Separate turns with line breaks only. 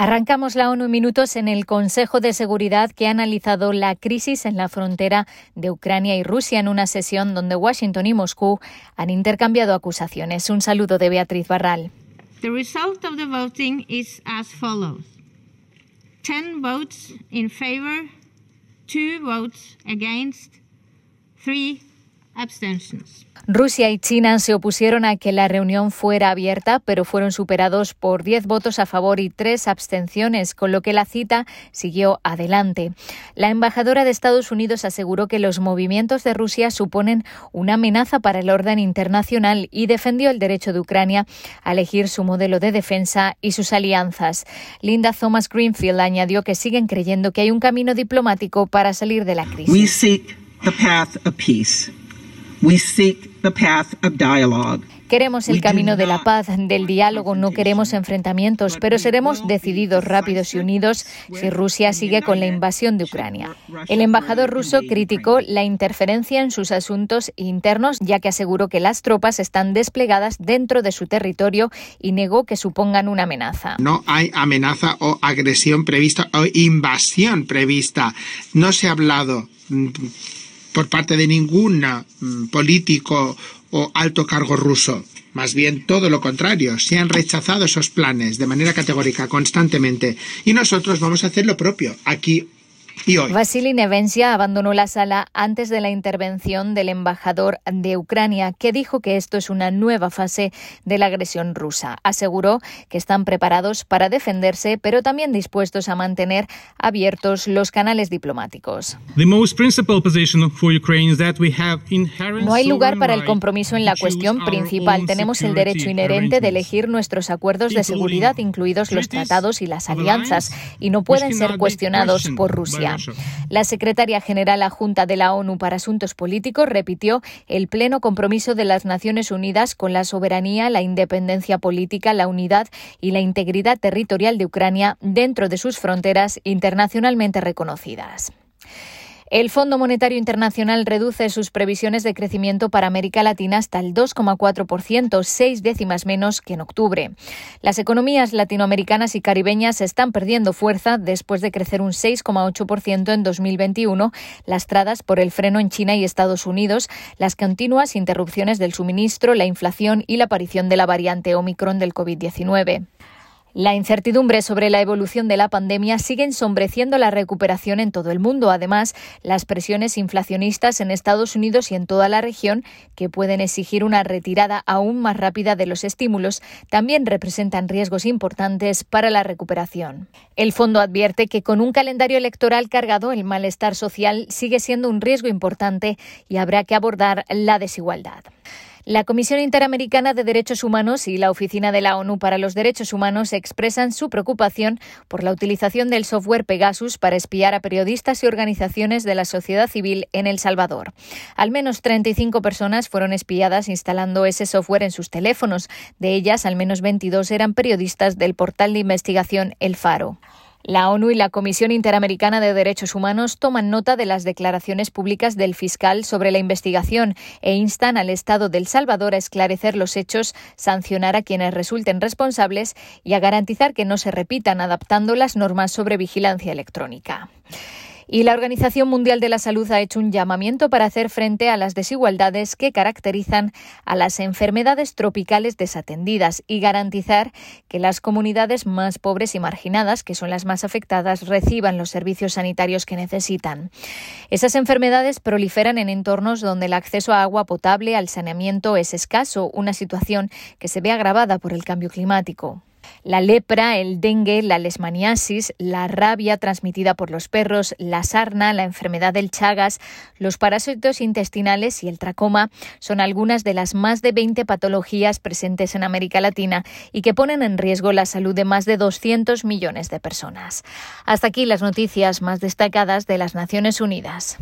Arrancamos la ONU minutos en el Consejo de Seguridad que ha analizado la crisis en la frontera de Ucrania y Rusia en una sesión donde Washington y Moscú han intercambiado acusaciones. Un saludo de Beatriz Barral.
The result of the voting is as follows. 10 votes in favor, 2 votes against, 3 abstentions.
Rusia y China se opusieron a que la reunión fuera abierta, pero fueron superados por 10 votos a favor y 3 abstenciones, con lo que la cita siguió adelante. La embajadora de Estados Unidos aseguró que los movimientos de Rusia suponen una amenaza para el orden internacional y defendió el derecho de Ucrania a elegir su modelo de defensa y sus alianzas. Linda Thomas Greenfield añadió que siguen creyendo que hay un camino diplomático para salir de la crisis.
We seek the path of peace. We seek the path of dialogue.
Queremos el camino de la paz, del diálogo, no queremos enfrentamientos, pero seremos decididos, rápidos y unidos si Rusia sigue con la invasión de Ucrania. El embajador ruso criticó la interferencia en sus asuntos internos, ya que aseguró que las tropas están desplegadas dentro de su territorio y negó que supongan una amenaza.
No hay amenaza o agresión prevista o invasión prevista. No se ha hablado mm, por parte de ningún mm, político o alto cargo ruso. Más bien todo lo contrario, se han rechazado esos planes de manera categórica constantemente y nosotros vamos a hacer lo propio aquí
Vasily Nevencia abandonó la sala antes de la intervención del embajador de Ucrania, que dijo que esto es una nueva fase de la agresión rusa. Aseguró que están preparados para defenderse, pero también dispuestos a mantener abiertos los canales diplomáticos. No hay lugar para el compromiso en la cuestión principal. Tenemos el derecho inherente de elegir nuestros acuerdos de seguridad, incluidos los tratados y las alianzas, y no pueden ser cuestionados por Rusia. La secretaria general adjunta de la ONU para Asuntos Políticos repitió el pleno compromiso de las Naciones Unidas con la soberanía, la independencia política, la unidad y la integridad territorial de Ucrania dentro de sus fronteras internacionalmente reconocidas. El Fondo Monetario Internacional reduce sus previsiones de crecimiento para América Latina hasta el 2,4%, seis décimas menos que en octubre. Las economías latinoamericanas y caribeñas están perdiendo fuerza después de crecer un 6,8% en 2021, lastradas por el freno en China y Estados Unidos, las continuas interrupciones del suministro, la inflación y la aparición de la variante Omicron del COVID-19. La incertidumbre sobre la evolución de la pandemia sigue ensombreciendo la recuperación en todo el mundo. Además, las presiones inflacionistas en Estados Unidos y en toda la región, que pueden exigir una retirada aún más rápida de los estímulos, también representan riesgos importantes para la recuperación. El fondo advierte que con un calendario electoral cargado, el malestar social sigue siendo un riesgo importante y habrá que abordar la desigualdad. La Comisión Interamericana de Derechos Humanos y la Oficina de la ONU para los Derechos Humanos expresan su preocupación por la utilización del software Pegasus para espiar a periodistas y organizaciones de la sociedad civil en El Salvador. Al menos 35 personas fueron espiadas instalando ese software en sus teléfonos. De ellas, al menos 22 eran periodistas del portal de investigación El Faro. La ONU y la Comisión Interamericana de Derechos Humanos toman nota de las declaraciones públicas del fiscal sobre la investigación e instan al Estado de El Salvador a esclarecer los hechos, sancionar a quienes resulten responsables y a garantizar que no se repitan adaptando las normas sobre vigilancia electrónica. Y la Organización Mundial de la Salud ha hecho un llamamiento para hacer frente a las desigualdades que caracterizan a las enfermedades tropicales desatendidas y garantizar que las comunidades más pobres y marginadas, que son las más afectadas, reciban los servicios sanitarios que necesitan. Esas enfermedades proliferan en entornos donde el acceso a agua potable, al saneamiento es escaso, una situación que se ve agravada por el cambio climático. La lepra, el dengue, la lesmaniasis, la rabia transmitida por los perros, la sarna, la enfermedad del Chagas, los parásitos intestinales y el tracoma son algunas de las más de 20 patologías presentes en América Latina y que ponen en riesgo la salud de más de 200 millones de personas. Hasta aquí las noticias más destacadas de las Naciones Unidas.